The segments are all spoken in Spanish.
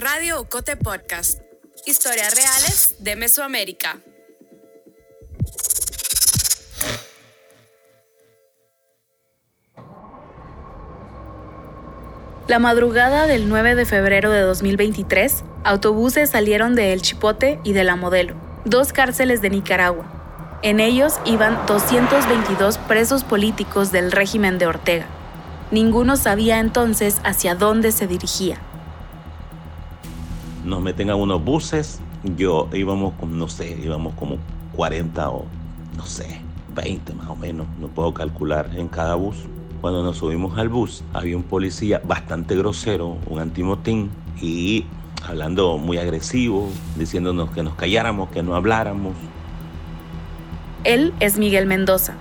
Radio Ocote Podcast. Historias reales de Mesoamérica. La madrugada del 9 de febrero de 2023, autobuses salieron de El Chipote y de La Modelo, dos cárceles de Nicaragua. En ellos iban 222 presos políticos del régimen de Ortega. Ninguno sabía entonces hacia dónde se dirigía nos meten a unos buses, yo íbamos, no sé, íbamos como 40 o no sé, 20 más o menos, no puedo calcular en cada bus. Cuando nos subimos al bus, había un policía bastante grosero, un antimotín, y hablando muy agresivo, diciéndonos que nos calláramos, que no habláramos. Él es Miguel Mendoza,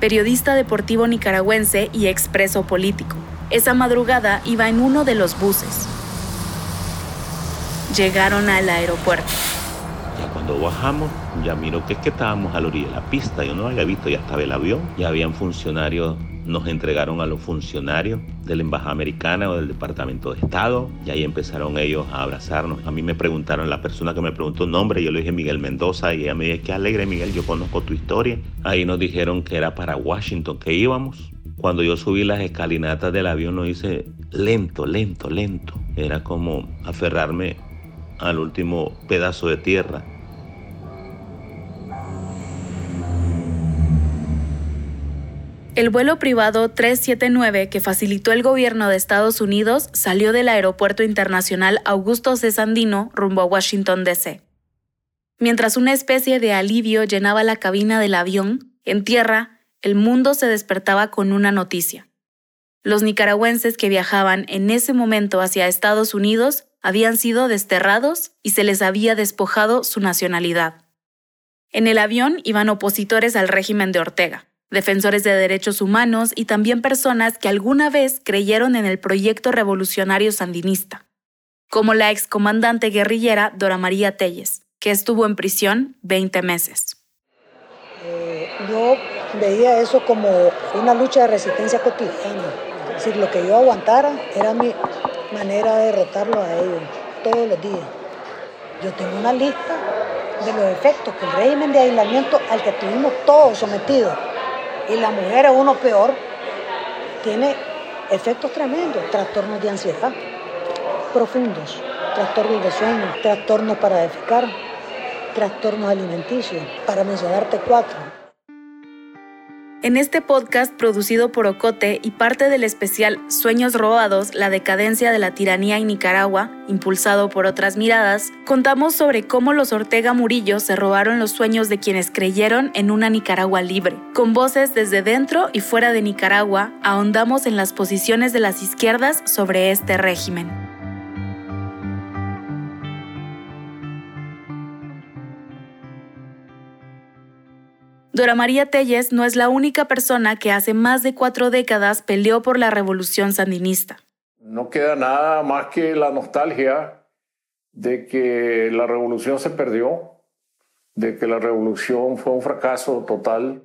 periodista deportivo nicaragüense y expreso político. Esa madrugada iba en uno de los buses llegaron al aeropuerto. Ya cuando bajamos, ya miro que es que estábamos a la orilla de la pista. Yo no había visto, ya estaba el avión, ya habían funcionarios, nos entregaron a los funcionarios de la Embajada Americana o del Departamento de Estado, y ahí empezaron ellos a abrazarnos. A mí me preguntaron, la persona que me preguntó el nombre, yo le dije Miguel Mendoza, y ella me dijo, qué alegre Miguel, yo conozco tu historia. Ahí nos dijeron que era para Washington que íbamos. Cuando yo subí las escalinatas del avión, lo hice lento, lento, lento. Era como aferrarme al último pedazo de tierra. El vuelo privado 379 que facilitó el gobierno de Estados Unidos salió del Aeropuerto Internacional Augusto C. Sandino rumbo a Washington, D.C. Mientras una especie de alivio llenaba la cabina del avión, en tierra, el mundo se despertaba con una noticia. Los nicaragüenses que viajaban en ese momento hacia Estados Unidos habían sido desterrados y se les había despojado su nacionalidad. En el avión iban opositores al régimen de Ortega, defensores de derechos humanos y también personas que alguna vez creyeron en el proyecto revolucionario sandinista, como la excomandante guerrillera Dora María Telles, que estuvo en prisión 20 meses. Eh, yo veía eso como una lucha de resistencia cotidiana. Es decir, lo que yo aguantara era mi, manera de derrotarlo a ellos todos los días. Yo tengo una lista de los efectos que el régimen de aislamiento al que estuvimos todos sometidos, y la mujer es uno peor, tiene efectos tremendos, trastornos de ansiedad profundos, trastornos de sueño, trastornos para defecar, trastornos alimenticios, para mencionarte cuatro. En este podcast producido por Ocote y parte del especial Sueños robados, la decadencia de la tiranía en Nicaragua, impulsado por otras miradas, contamos sobre cómo los Ortega Murillo se robaron los sueños de quienes creyeron en una Nicaragua libre. Con voces desde dentro y fuera de Nicaragua, ahondamos en las posiciones de las izquierdas sobre este régimen. Dora María Telles no es la única persona que hace más de cuatro décadas peleó por la revolución sandinista. No queda nada más que la nostalgia de que la revolución se perdió, de que la revolución fue un fracaso total.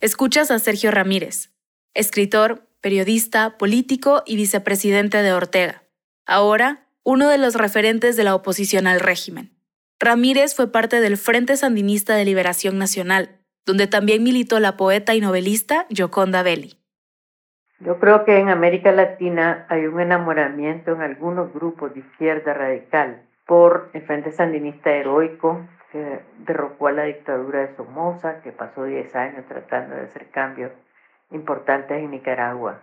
Escuchas a Sergio Ramírez, escritor, periodista, político y vicepresidente de Ortega. Ahora, uno de los referentes de la oposición al régimen. Ramírez fue parte del Frente Sandinista de Liberación Nacional, donde también militó la poeta y novelista Gioconda Belli. Yo creo que en América Latina hay un enamoramiento en algunos grupos de izquierda radical por el Frente Sandinista Heroico, que derrocó a la dictadura de Somoza, que pasó 10 años tratando de hacer cambios importantes en Nicaragua.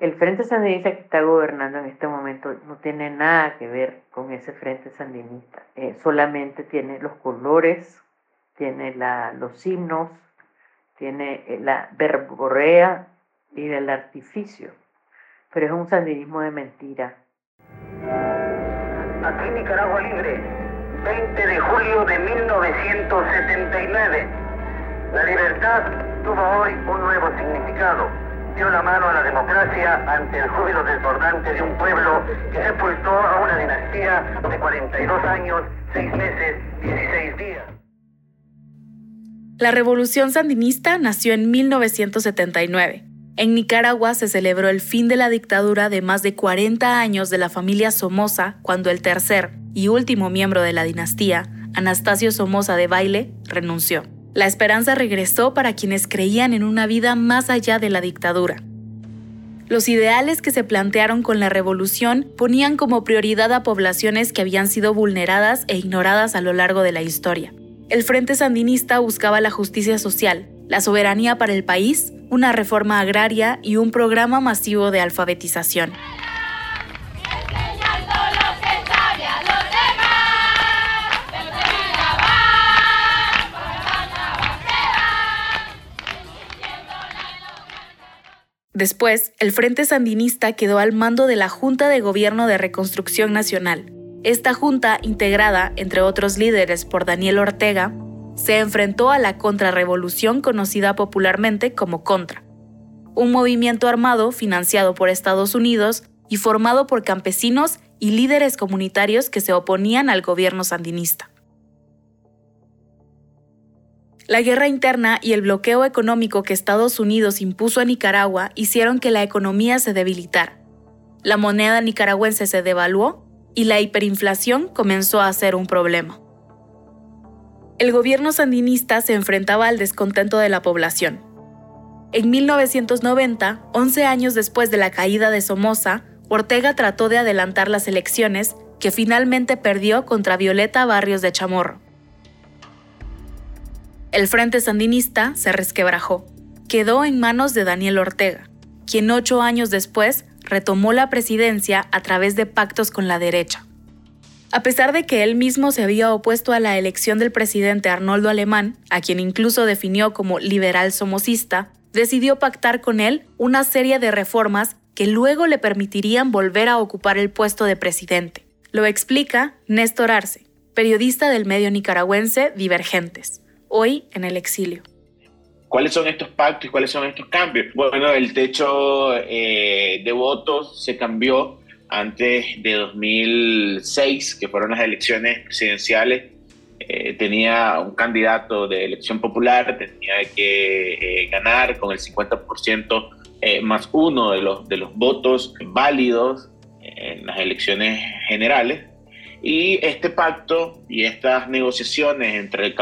El Frente Sandinista que está gobernando en este momento no tiene nada que ver con ese Frente Sandinista, eh, solamente tiene los colores tiene los himnos, tiene eh, la verborrea y del artificio, pero es un sandinismo de mentira. Aquí Nicaragua Libre, 20 de julio de 1979. La libertad tuvo hoy un nuevo significado. Dio la mano a la democracia ante el júbilo desbordante de un pueblo que sepultó a una dinastía de 42 años, 6 meses, 16 días. La revolución sandinista nació en 1979. En Nicaragua se celebró el fin de la dictadura de más de 40 años de la familia Somoza cuando el tercer y último miembro de la dinastía, Anastasio Somoza de Baile, renunció. La esperanza regresó para quienes creían en una vida más allá de la dictadura. Los ideales que se plantearon con la revolución ponían como prioridad a poblaciones que habían sido vulneradas e ignoradas a lo largo de la historia. El Frente Sandinista buscaba la justicia social, la soberanía para el país, una reforma agraria y un programa masivo de alfabetización. Después, el Frente Sandinista quedó al mando de la Junta de Gobierno de Reconstrucción Nacional. Esta junta, integrada, entre otros líderes, por Daniel Ortega, se enfrentó a la contrarrevolución conocida popularmente como Contra, un movimiento armado financiado por Estados Unidos y formado por campesinos y líderes comunitarios que se oponían al gobierno sandinista. La guerra interna y el bloqueo económico que Estados Unidos impuso a Nicaragua hicieron que la economía se debilitara. La moneda nicaragüense se devaluó y la hiperinflación comenzó a ser un problema. El gobierno sandinista se enfrentaba al descontento de la población. En 1990, 11 años después de la caída de Somoza, Ortega trató de adelantar las elecciones, que finalmente perdió contra Violeta Barrios de Chamorro. El Frente Sandinista se resquebrajó. Quedó en manos de Daniel Ortega, quien ocho años después retomó la presidencia a través de pactos con la derecha. A pesar de que él mismo se había opuesto a la elección del presidente Arnoldo Alemán, a quien incluso definió como liberal somocista, decidió pactar con él una serie de reformas que luego le permitirían volver a ocupar el puesto de presidente. Lo explica Néstor Arce, periodista del medio nicaragüense Divergentes hoy en el exilio. ¿Cuáles son estos pactos y cuáles son estos cambios? Bueno, el techo eh, de votos se cambió antes de 2006, que fueron las elecciones presidenciales. Eh, tenía un candidato de elección popular, tenía que eh, ganar con el 50% más uno de los, de los votos válidos en las elecciones generales. Y este pacto y estas negociaciones entre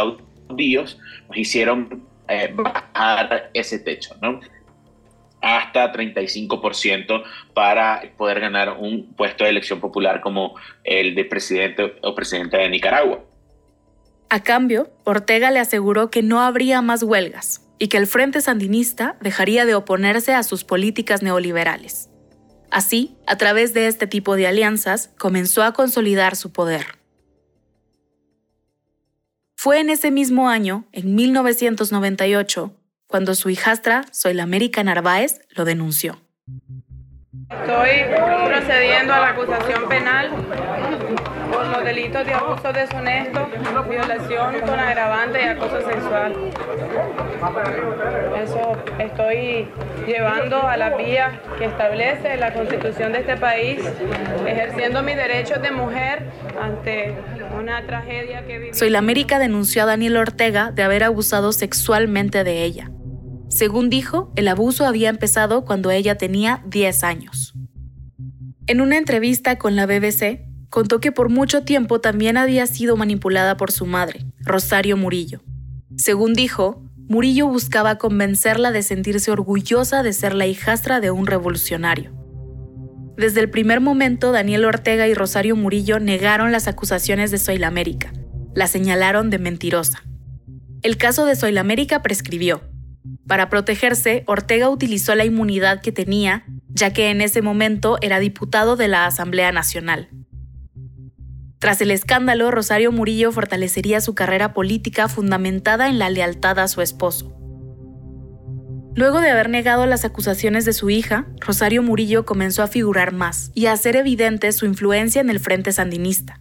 días nos hicieron eh, bajar ese techo, ¿no? hasta 35% para poder ganar un puesto de elección popular como el de presidente o presidenta de Nicaragua. A cambio, Ortega le aseguró que no habría más huelgas y que el Frente Sandinista dejaría de oponerse a sus políticas neoliberales. Así, a través de este tipo de alianzas, comenzó a consolidar su poder. Fue en ese mismo año, en 1998, cuando su hijastra, América Narváez, lo denunció. Estoy procediendo a la acusación penal por los delitos de abuso deshonesto, violación con agravante y acoso sexual. Eso estoy llevando a la vía que establece la constitución de este país, ejerciendo mis derechos de mujer ante una tragedia que Soy la América denunció a Daniel Ortega de haber abusado sexualmente de ella. Según dijo, el abuso había empezado cuando ella tenía 10 años. En una entrevista con la BBC, contó que por mucho tiempo también había sido manipulada por su madre, Rosario Murillo. Según dijo, Murillo buscaba convencerla de sentirse orgullosa de ser la hijastra de un revolucionario. Desde el primer momento, Daniel Ortega y Rosario Murillo negaron las acusaciones de Soilamérica. La señalaron de mentirosa. El caso de Soilamérica prescribió. Para protegerse, Ortega utilizó la inmunidad que tenía, ya que en ese momento era diputado de la Asamblea Nacional. Tras el escándalo, Rosario Murillo fortalecería su carrera política fundamentada en la lealtad a su esposo. Luego de haber negado las acusaciones de su hija, Rosario Murillo comenzó a figurar más y a hacer evidente su influencia en el Frente Sandinista.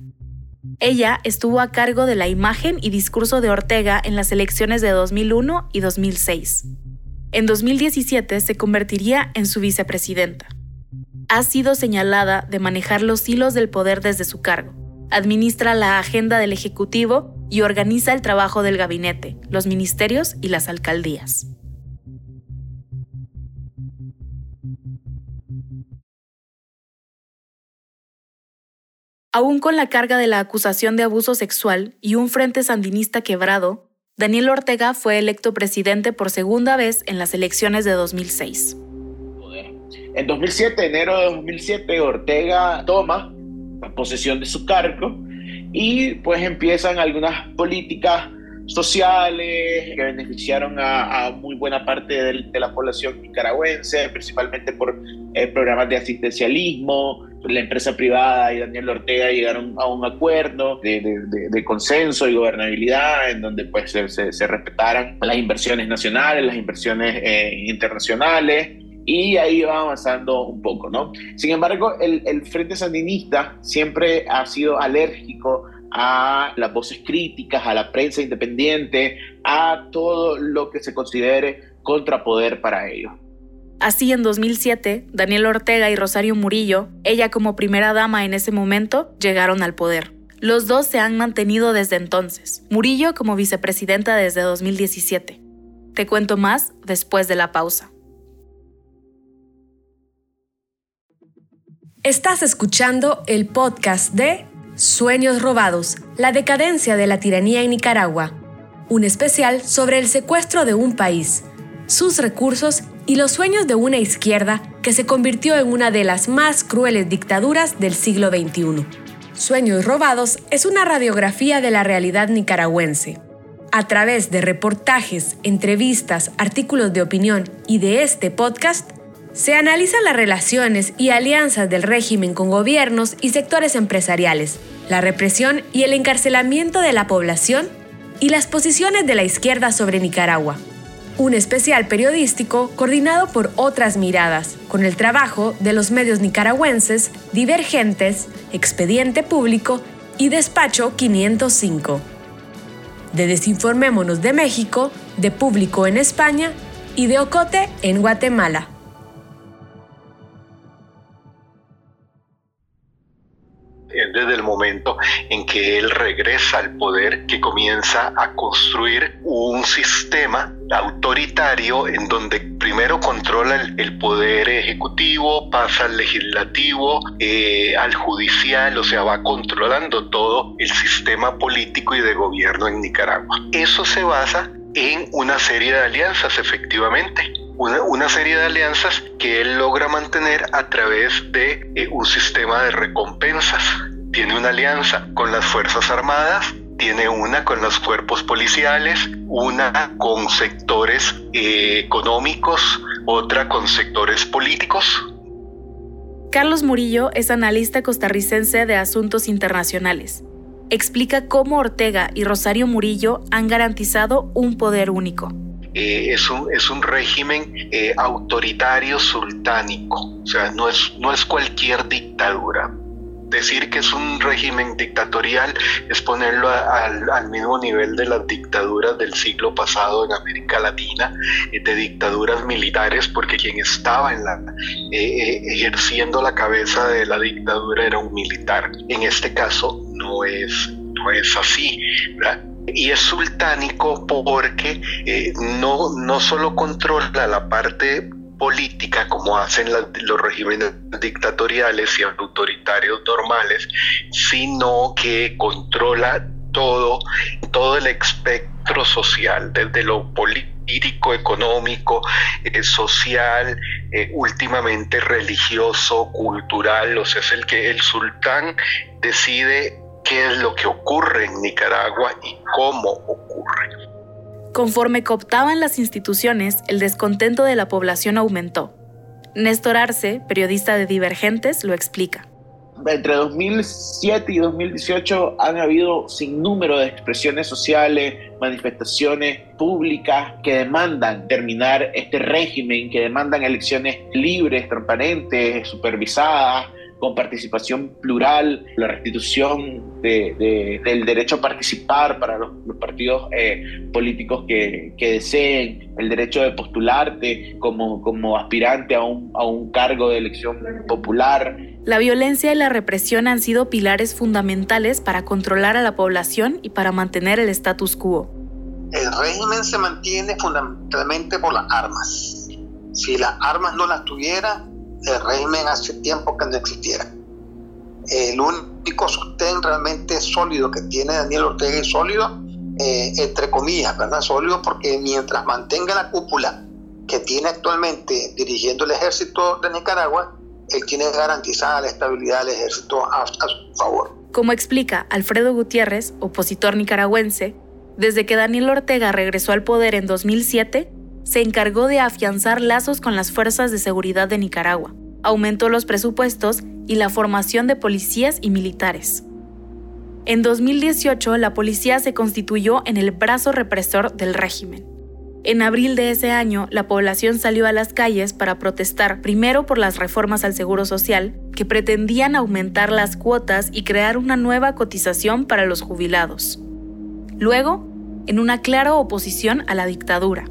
Ella estuvo a cargo de la imagen y discurso de Ortega en las elecciones de 2001 y 2006. En 2017 se convertiría en su vicepresidenta. Ha sido señalada de manejar los hilos del poder desde su cargo. Administra la agenda del Ejecutivo y organiza el trabajo del gabinete, los ministerios y las alcaldías. Aún con la carga de la acusación de abuso sexual y un frente sandinista quebrado, Daniel Ortega fue electo presidente por segunda vez en las elecciones de 2006. En 2007, enero de 2007, Ortega toma posesión de su cargo y pues empiezan algunas políticas sociales que beneficiaron a, muy buena parte de, la población nicaragüense, principalmente por eh, programas de asistencialismo, la empresa privada y Daniel Ortega llegaron a un acuerdo de, consenso y gobernabilidad en donde pues se, respetaran las inversiones nacionales, las inversiones eh, internacionales y ahí va avanzando un poco, ¿no? Sin embargo, el Frente Sandinista siempre ha sido alérgico a las voces críticas, a la prensa independiente, a todo lo que se considere contrapoder para ellos. Así, en 2007, Daniel Ortega y Rosario Murillo, ella como primera dama en ese momento, llegaron al poder. Los dos se han mantenido desde entonces, Murillo como vicepresidenta desde 2017. Te cuento más después de la pausa. Estás escuchando el podcast de Sueños robados, la decadencia de la tiranía en Nicaragua. Un especial sobre el secuestro de un país, sus recursos y los sueños de una izquierda que se convirtió en una de las más crueles dictaduras del siglo XXI. Sueños Robados es una radiografía de la realidad nicaragüense. A través de reportajes, entrevistas, artículos de opinión y de este podcast, se analizan las relaciones y alianzas del régimen con gobiernos y sectores empresariales, la represión y el encarcelamiento de la población y las posiciones de la izquierda sobre Nicaragua un especial periodístico coordinado por otras miradas, con el trabajo de los medios nicaragüenses Divergentes, Expediente Público y Despacho 505. De Desinformémonos de México, de Público en España y de Ocote en Guatemala. Desde el momento en que él regresa al poder, que comienza a construir un sistema autoritario en donde primero controla el, poder ejecutivo, pasa al legislativo, eh, al judicial, o sea, va controlando todo el sistema político y de gobierno en Nicaragua. Eso se basa en una serie de alianzas, efectivamente. Una, serie de alianzas que él logra mantener a través de eh, un sistema de recompensas tiene una alianza con las Fuerzas Armadas, tiene una con los cuerpos policiales, una con sectores eh, económicos, otra con sectores políticos. Carlos Murillo es analista costarricense de asuntos internacionales. Explica cómo Ortega y Rosario Murillo han garantizado un poder único. Eh, es, un, es un régimen eh, autoritario sultánico, o sea, no es, no es cualquier dictadura decir que es un régimen dictatorial es ponerlo al, mismo nivel de las dictaduras del siglo pasado en América Latina, eh, de dictaduras militares, porque quien estaba ejerciendo la cabeza de la dictadura era un militar. En este caso no es, no es así. Y es sultánico porque no, no solo controla la parte política como hacen los regímenes dictatoriales y autoritarios normales, sino que controla todo, todo el espectro social, desde lo político, económico, eh, social, eh, últimamente religioso, cultural, o sea, es el que el sultán decide qué es lo que ocurre en Nicaragua y cómo ocurre. Conforme cooptaban las instituciones, el descontento de la población aumentó. Néstor Arce, periodista de Divergentes, lo explica. Entre 2007 y 2018 han habido sin número de expresiones sociales, manifestaciones públicas que demandan terminar este régimen, que demandan elecciones libres, transparentes, supervisadas, con participación plural, la restitución del derecho a participar para los, partidos eh, políticos que, deseen, el derecho de postularte como, como aspirante a un, a un cargo de elección popular. La violencia y la represión han sido pilares fundamentales para controlar a la población y para mantener el status quo. El régimen se mantiene fundamentalmente por las armas. Si las armas no las tuviera, el régimen hace tiempo que no existiera. El único sostén realmente sólido que tiene Daniel Ortega es sólido, eh, entre comillas, ¿verdad? Sólido porque mientras mantenga la cúpula que tiene actualmente dirigiendo el ejército de Nicaragua, él tiene garantizada la estabilidad del ejército a, a su favor. Como explica Alfredo Gutiérrez, opositor nicaragüense, desde que Daniel Ortega regresó al poder en 2007, se encargó de afianzar lazos con las fuerzas de seguridad de Nicaragua, aumentó los presupuestos y la formación de policías y militares. En 2018, la policía se constituyó en el brazo represor del régimen. En abril de ese año, la población salió a las calles para protestar primero por las reformas al Seguro Social, que pretendían aumentar las cuotas y crear una nueva cotización para los jubilados. Luego, en una clara oposición a la dictadura.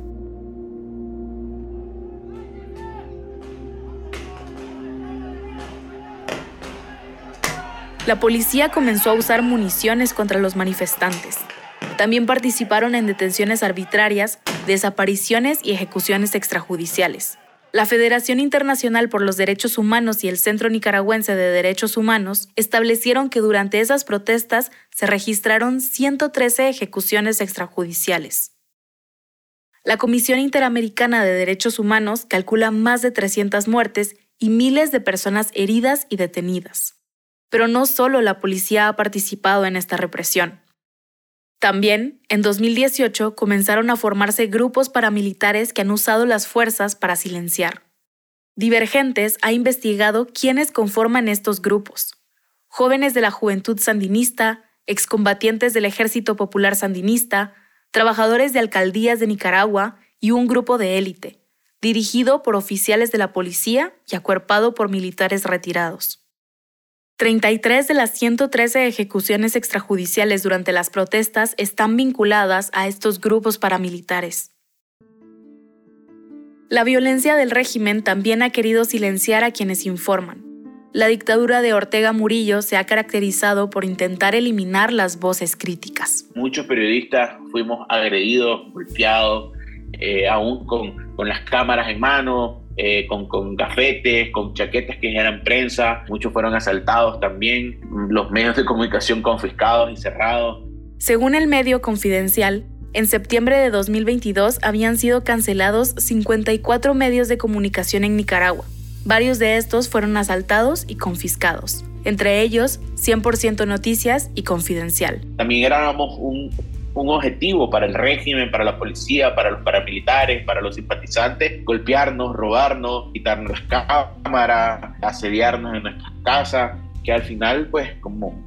La policía comenzó a usar municiones contra los manifestantes. También participaron en detenciones arbitrarias, desapariciones y ejecuciones extrajudiciales. La Federación Internacional por los Derechos Humanos y el Centro Nicaragüense de Derechos Humanos establecieron que durante esas protestas se registraron 113 ejecuciones extrajudiciales. La Comisión Interamericana de Derechos Humanos calcula más de 300 muertes y miles de personas heridas y detenidas. Pero no solo la policía ha participado en esta represión. También, en 2018, comenzaron a formarse grupos paramilitares que han usado las fuerzas para silenciar. Divergentes ha investigado quiénes conforman estos grupos. Jóvenes de la Juventud Sandinista, excombatientes del Ejército Popular Sandinista, trabajadores de alcaldías de Nicaragua y un grupo de élite, dirigido por oficiales de la policía y acuerpado por militares retirados. 33 de las 113 ejecuciones extrajudiciales durante las protestas están vinculadas a estos grupos paramilitares. La violencia del régimen también ha querido silenciar a quienes informan. La dictadura de Ortega Murillo se ha caracterizado por intentar eliminar las voces críticas. Muchos periodistas fuimos agredidos, golpeados, eh, aún con, con las cámaras en mano, eh, con, con gafetes, con chaquetas que eran prensa, muchos fueron asaltados también, los medios de comunicación confiscados y cerrados. Según el medio Confidencial, en septiembre de 2022 habían sido cancelados 54 medios de comunicación en Nicaragua. Varios de estos fueron asaltados y confiscados, entre ellos 100% Noticias y Confidencial. También éramos un, un objetivo para el régimen, para la policía, para los paramilitares, para los simpatizantes, golpearnos, robarnos, quitarnos las cámaras, asediarnos en nuestras casas, que al final, pues, como,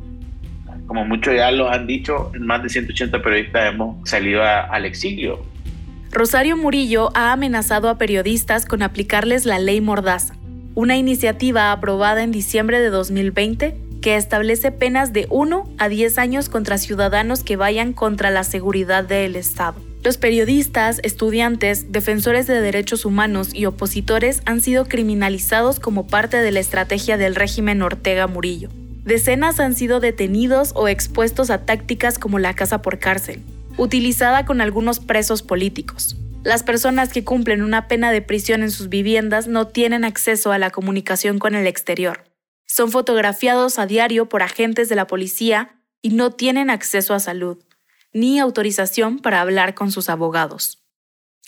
como muchos ya lo han dicho, más de 180 periodistas hemos salido al exilio. Rosario Murillo ha amenazado a periodistas con aplicarles la ley Mordaza, una iniciativa aprobada en diciembre de 2020 que establece penas de 1 a 10 años contra ciudadanos que vayan contra la seguridad del Estado. Los periodistas, estudiantes, defensores de derechos humanos y opositores han sido criminalizados como parte de la estrategia del régimen Ortega Murillo. Decenas han sido detenidos o expuestos a tácticas como la casa por cárcel, utilizada con algunos presos políticos. Las personas que cumplen una pena de prisión en sus viviendas no tienen acceso a la comunicación con el exterior. Son fotografiados a diario por agentes de la policía y no tienen acceso a salud, ni autorización para hablar con sus abogados.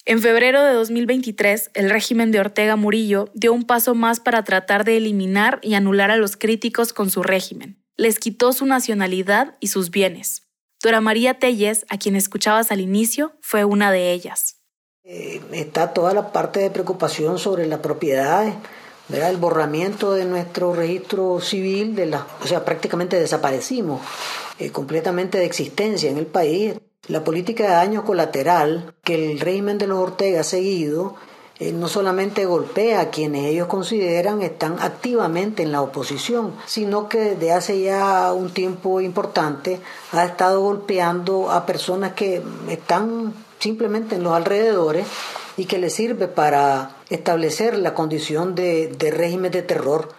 En febrero de 2023, el régimen de Ortega Murillo dio un paso más para tratar de eliminar y anular a los críticos con su régimen. Les quitó su nacionalidad y sus bienes. Dora María Telles, a quien escuchabas al inicio, fue una de ellas. Eh, está toda la parte de preocupación sobre la el borramiento de nuestro registro civil, de la, o sea, prácticamente desaparecimos eh, completamente de existencia en el país. La política de daño colateral que el régimen de los Ortega ha seguido eh, no solamente golpea a quienes ellos consideran están activamente en la oposición, sino que desde hace ya un tiempo importante ha estado golpeando a personas que están simplemente en los alrededores y que le sirve para establecer la condición de, de régimen de terror.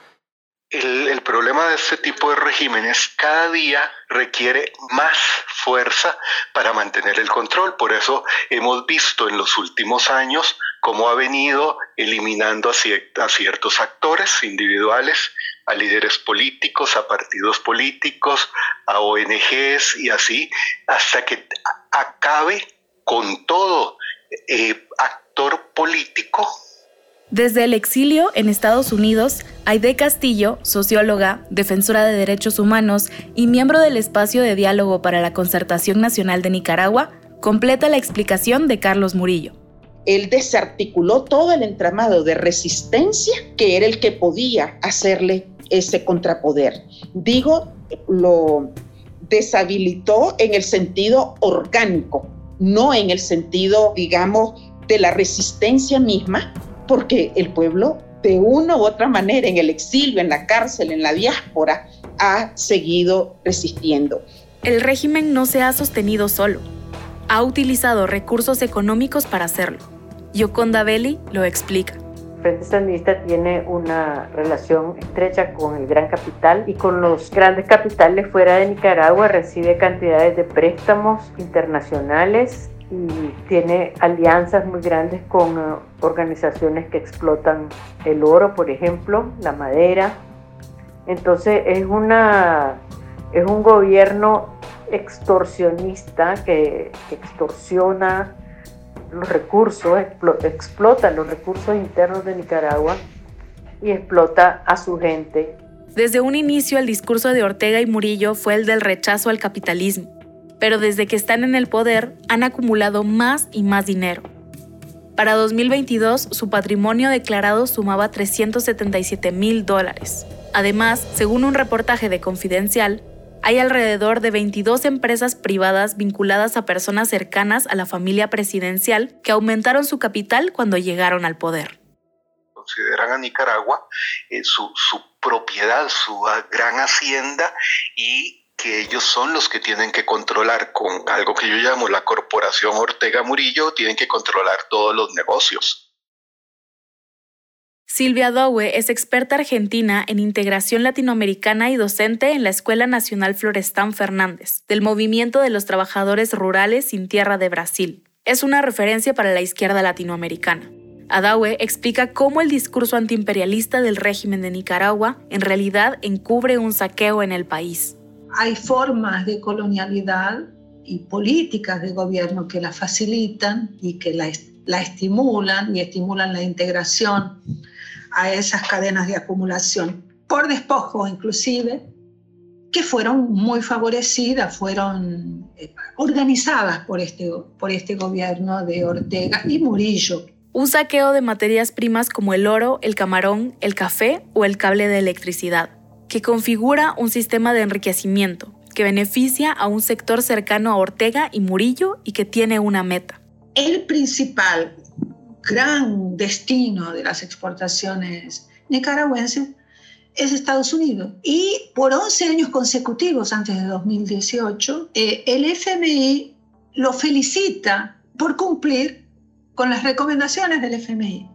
El, problema de este tipo de regímenes cada día requiere más fuerza para mantener el control. Por eso hemos visto en los últimos años cómo ha venido eliminando a, ciertos actores individuales, a líderes políticos, a partidos políticos, a ONGs y así, hasta que acabe con todo eh, actor político. Desde el exilio en Estados Unidos, Aide Castillo, socióloga, defensora de derechos humanos y miembro del espacio de diálogo para la concertación nacional de Nicaragua, completa la explicación de Carlos Murillo él desarticuló todo el entramado de resistencia que era el que podía hacerle ese contrapoder. Digo, lo deshabilitó en el sentido orgánico, no en el sentido, digamos, de la resistencia misma, porque el pueblo de una u otra manera, en el exilio, en la cárcel, en la diáspora, ha seguido resistiendo. El régimen no se ha sostenido solo ha utilizado recursos económicos para hacerlo. Yoconda Belli lo explica. Frente Sandinista tiene una relación estrecha con el gran capital y con los grandes capitales fuera de Nicaragua recibe cantidades de préstamos internacionales y tiene alianzas muy grandes con eh, organizaciones que explotan el oro, por ejemplo, la madera. Entonces es una es un gobierno extorsionista que extorsiona los recursos, explota los recursos internos de Nicaragua y explota a su gente. Desde un inicio el discurso de Ortega y Murillo fue el del rechazo al capitalismo, pero desde que están en el poder han acumulado más y más dinero. Para 2022 su patrimonio declarado sumaba 377 mil dólares. Además, según un reportaje de Confidencial, hay alrededor de 22 empresas privadas vinculadas a personas cercanas a la familia presidencial que aumentaron su capital cuando llegaron al poder. Consideran a Nicaragua eh, su, su propiedad, su gran hacienda y que ellos son los que tienen que controlar con algo que yo llamo la corporación Ortega Murillo, tienen que controlar todos los negocios. Silvia Dowe es experta argentina en integración latinoamericana y docente en la Escuela Nacional Florestán Fernández, del Movimiento de los Trabajadores Rurales sin Tierra de Brasil. Es una referencia para la izquierda latinoamericana. Adawe explica cómo el discurso antiimperialista del régimen de Nicaragua en realidad encubre un saqueo en el país. Hay formas de colonialidad y políticas de gobierno que la facilitan y que la, la estimulan y estimulan la integración a esas cadenas de acumulación, por despojo inclusive, que fueron muy favorecidas, fueron eh, organizadas por este, por este gobierno de Ortega y Murillo. Un saqueo de materias primas como el oro, el camarón, el café o el cable de electricidad, que configura un sistema de enriquecimiento que beneficia a un sector cercano a Ortega y Murillo y que tiene una meta. El principal gran destino de las exportaciones nicaragüenses es Estados Unidos. Y por 11 años consecutivos, antes de 2018, eh, el FMI lo felicita por cumplir con las recomendaciones del FMI.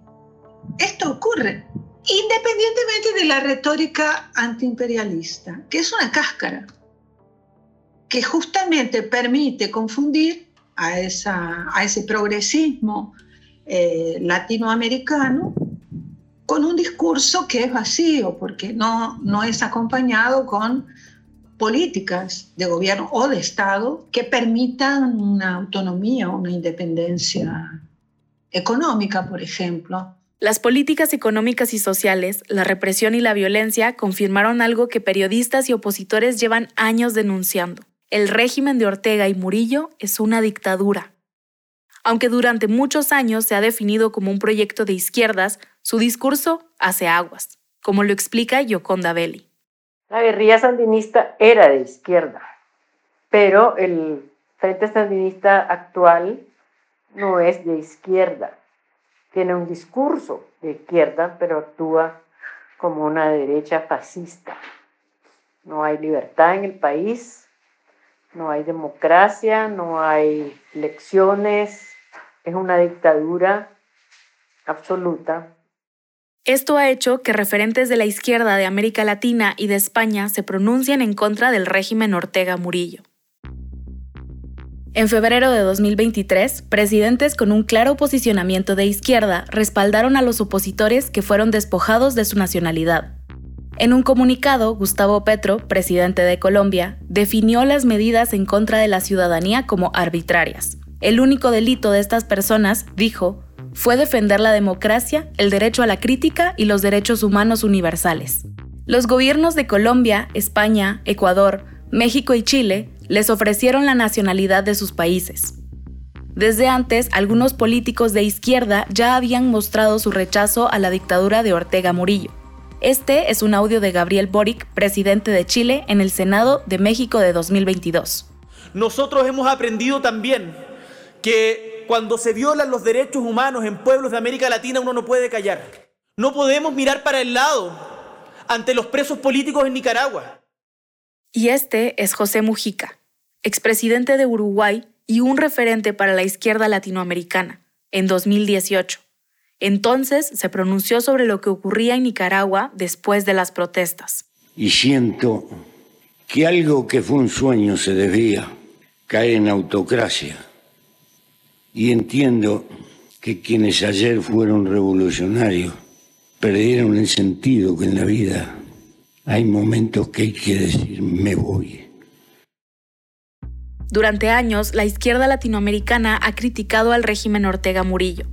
Esto ocurre independientemente de la retórica antiimperialista, que es una cáscara, que justamente permite confundir a, esa, a ese progresismo eh, latinoamericano con un discurso que es vacío, porque no, no es acompañado con políticas de gobierno o de Estado que permitan una autonomía, una independencia económica, por ejemplo. Las políticas económicas y sociales, la represión y la violencia confirmaron algo que periodistas y opositores llevan años denunciando. El régimen de Ortega y Murillo es una dictadura aunque durante muchos años se ha definido como un proyecto de izquierdas, su discurso hace aguas, como lo explica Yoconda Belli. La guerrilla sandinista era de izquierda, pero el Frente Sandinista actual no es de izquierda. Tiene un discurso de izquierda, pero actúa como una derecha fascista. No hay libertad en el país, no hay democracia, no hay elecciones, es una dictadura absoluta. Esto ha hecho que referentes de la izquierda de América Latina y de España se pronuncien en contra del régimen Ortega Murillo. En febrero de 2023, presidentes con un claro posicionamiento de izquierda respaldaron a los opositores que fueron despojados de su nacionalidad. En un comunicado, Gustavo Petro, presidente de Colombia, definió las medidas en contra de la ciudadanía como arbitrarias. El único delito de estas personas, dijo, fue defender la democracia, el derecho a la crítica y los derechos humanos universales. Los gobiernos de Colombia, España, Ecuador, México y Chile les ofrecieron la nacionalidad de sus países. Desde antes, algunos políticos de izquierda ya habían mostrado su rechazo a la dictadura de Ortega Murillo. Este es un audio de Gabriel Boric, presidente de Chile, en el Senado de México de 2022. Nosotros hemos aprendido también que cuando se violan los derechos humanos en pueblos de América Latina uno no puede callar. No podemos mirar para el lado ante los presos políticos en Nicaragua. Y este es José Mujica, expresidente de Uruguay y un referente para la izquierda latinoamericana, en 2018. Entonces se pronunció sobre lo que ocurría en Nicaragua después de las protestas. Y siento que algo que fue un sueño se desvía, cae en autocracia. Y entiendo que quienes ayer fueron revolucionarios perdieron el sentido que en la vida hay momentos que hay que decir me voy. Durante años, la izquierda latinoamericana ha criticado al régimen Ortega Murillo.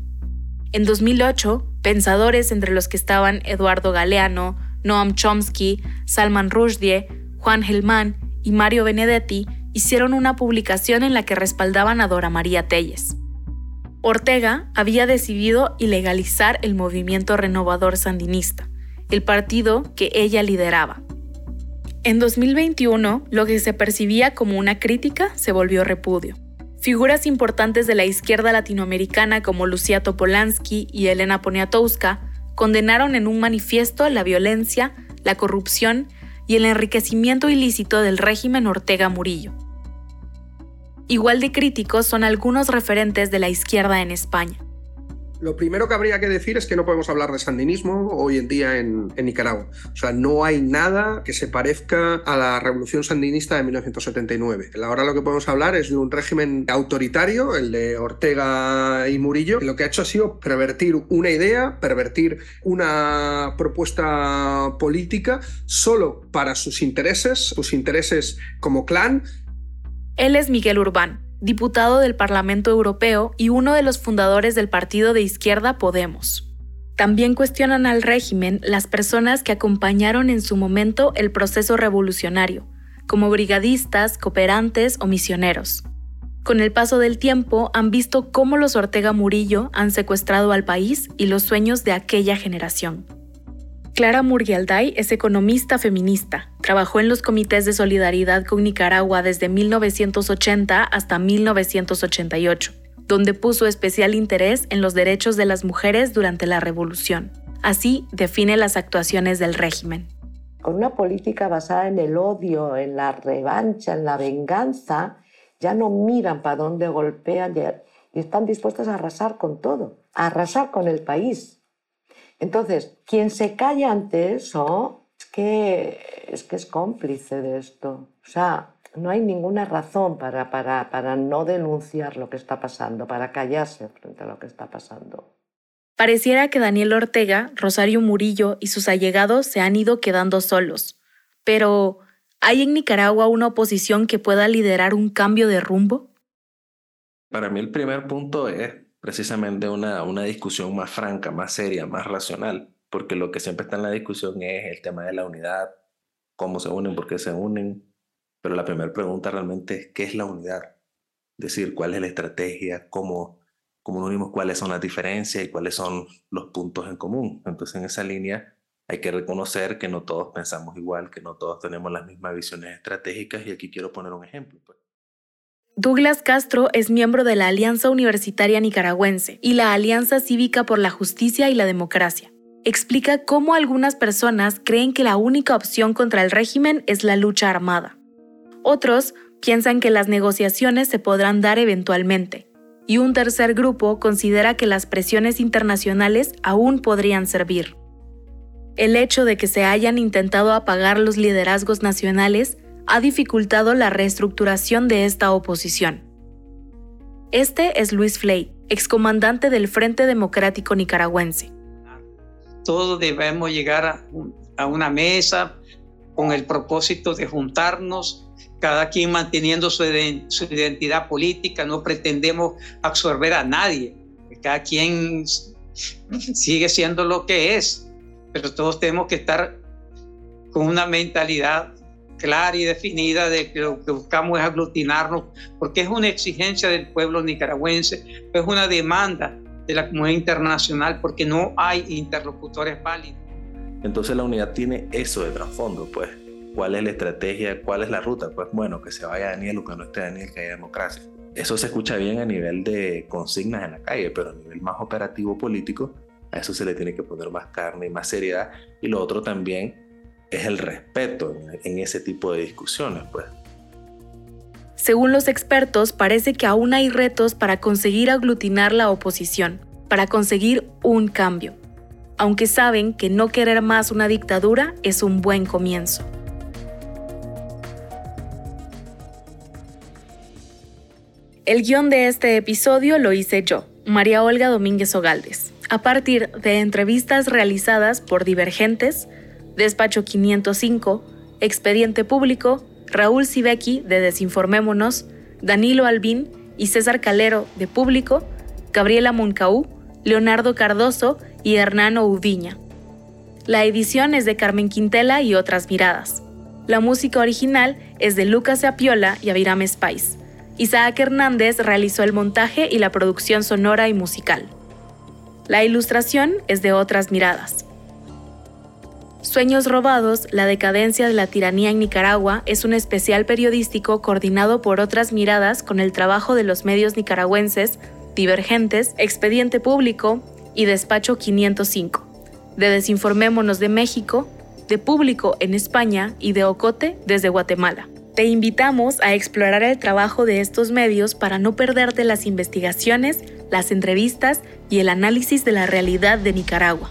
En 2008, pensadores entre los que estaban Eduardo Galeano, Noam Chomsky, Salman Rushdie, Juan Gelman y Mario Benedetti hicieron una publicación en la que respaldaban a Dora María Telles. Ortega había decidido ilegalizar el movimiento renovador sandinista, el partido que ella lideraba. En 2021, lo que se percibía como una crítica se volvió repudio. Figuras importantes de la izquierda latinoamericana como Lucía Topolansky y Elena Poniatowska condenaron en un manifiesto la violencia, la corrupción y el enriquecimiento ilícito del régimen Ortega Murillo. Igual de críticos son algunos referentes de la izquierda en España. Lo primero que habría que decir es que no podemos hablar de sandinismo hoy en día en, Nicaragua. O sea, no hay nada que se parezca a la revolución sandinista de 1979. Ahora lo que podemos hablar es de un régimen autoritario, el de Ortega y Murillo, que lo que ha hecho ha sido pervertir una idea, pervertir una propuesta política solo para sus intereses, sus intereses como clan. Él es Miguel Urbán diputado del Parlamento Europeo y uno de los fundadores del partido de izquierda Podemos. También cuestionan al régimen las personas que acompañaron en su momento el proceso revolucionario, como brigadistas, cooperantes o misioneros. Con el paso del tiempo han visto cómo los Ortega Murillo han secuestrado al país y los sueños de aquella generación. Clara Murgialday es economista feminista. Trabajó en los comités de solidaridad con Nicaragua desde 1980 hasta 1988, donde puso especial interés en los derechos de las mujeres durante la revolución. Así define las actuaciones del régimen. Con una política basada en el odio, en la revancha, en la venganza, ya no miran para dónde golpean y están dispuestos a arrasar con todo, a arrasar con el país. Entonces, quien se calla ante eso es que es, que es cómplice de esto. O sea, no hay ninguna razón para, para, para no denunciar lo que está pasando, para callarse frente a lo que está pasando. Pareciera que Daniel Ortega, Rosario Murillo y sus allegados se han ido quedando solos. Pero, ¿hay en Nicaragua una oposición que pueda liderar un cambio de rumbo? Para mí el primer punto es precisamente una, una discusión más franca, más seria, más racional, porque lo que siempre está en la discusión es el tema de la unidad, cómo se unen, por qué se unen, pero la primera pregunta realmente es qué es la unidad, es decir, cuál es la estrategia, cómo, cómo nos unimos, cuáles son las diferencias y cuáles son los puntos en común. Entonces en esa línea hay que reconocer que no todos pensamos igual, que no todos tenemos las mismas visiones estratégicas y aquí quiero poner un ejemplo. Pues. Douglas Castro es miembro de la Alianza Universitaria Nicaragüense y la Alianza Cívica por la Justicia y la Democracia. Explica cómo algunas personas creen que la única opción contra el régimen es la lucha armada. Otros piensan que las negociaciones se podrán dar eventualmente. Y un tercer grupo considera que las presiones internacionales aún podrían servir. El hecho de que se hayan intentado apagar los liderazgos nacionales ha dificultado la reestructuración de esta oposición. Este es Luis Flay, excomandante del Frente Democrático Nicaragüense. Todos debemos llegar a, a una mesa con el propósito de juntarnos, cada quien manteniendo su, su identidad política, no pretendemos absorber a nadie, cada quien sigue siendo lo que es, pero todos tenemos que estar con una mentalidad clara y definida de que lo que buscamos es aglutinarnos, porque es una exigencia del pueblo nicaragüense, es una demanda de la comunidad internacional, porque no hay interlocutores válidos. Entonces la unidad tiene eso de trasfondo, pues. ¿Cuál es la estrategia? ¿Cuál es la ruta? Pues bueno, que se vaya Daniel o que no esté Daniel, que haya democracia. Eso se escucha bien a nivel de consignas en la calle, pero a nivel más operativo político, a eso se le tiene que poner más carne y más seriedad. Y lo otro también es el respeto en, ese tipo de discusiones, pues. Según los expertos, parece que aún hay retos para conseguir aglutinar la oposición, para conseguir un cambio, aunque saben que no querer más una dictadura es un buen comienzo. El guion de este episodio lo hice yo, María Olga Domínguez Ogaldes, a partir de entrevistas realizadas por Divergentes, Despacho 505, Expediente Público, Raúl Sibeki de Desinformémonos, Danilo Albín y César Calero de Público, Gabriela Moncaú, Leonardo Cardoso y Hernano Uviña. La edición es de Carmen Quintela y otras miradas. La música original es de Lucas Apiola y Aviram Spice. Isaac Hernández realizó el montaje y la producción sonora y musical. La ilustración es de otras miradas. Sueños robados, la decadencia de la tiranía en Nicaragua es un especial periodístico coordinado por otras miradas con el trabajo de los medios nicaragüenses, Divergentes, Expediente Público y Despacho 505, de Desinformémonos de México, de Público en España y de Ocote desde Guatemala. Te invitamos a explorar el trabajo de estos medios para no perderte las investigaciones, las entrevistas y el análisis de la realidad de Nicaragua.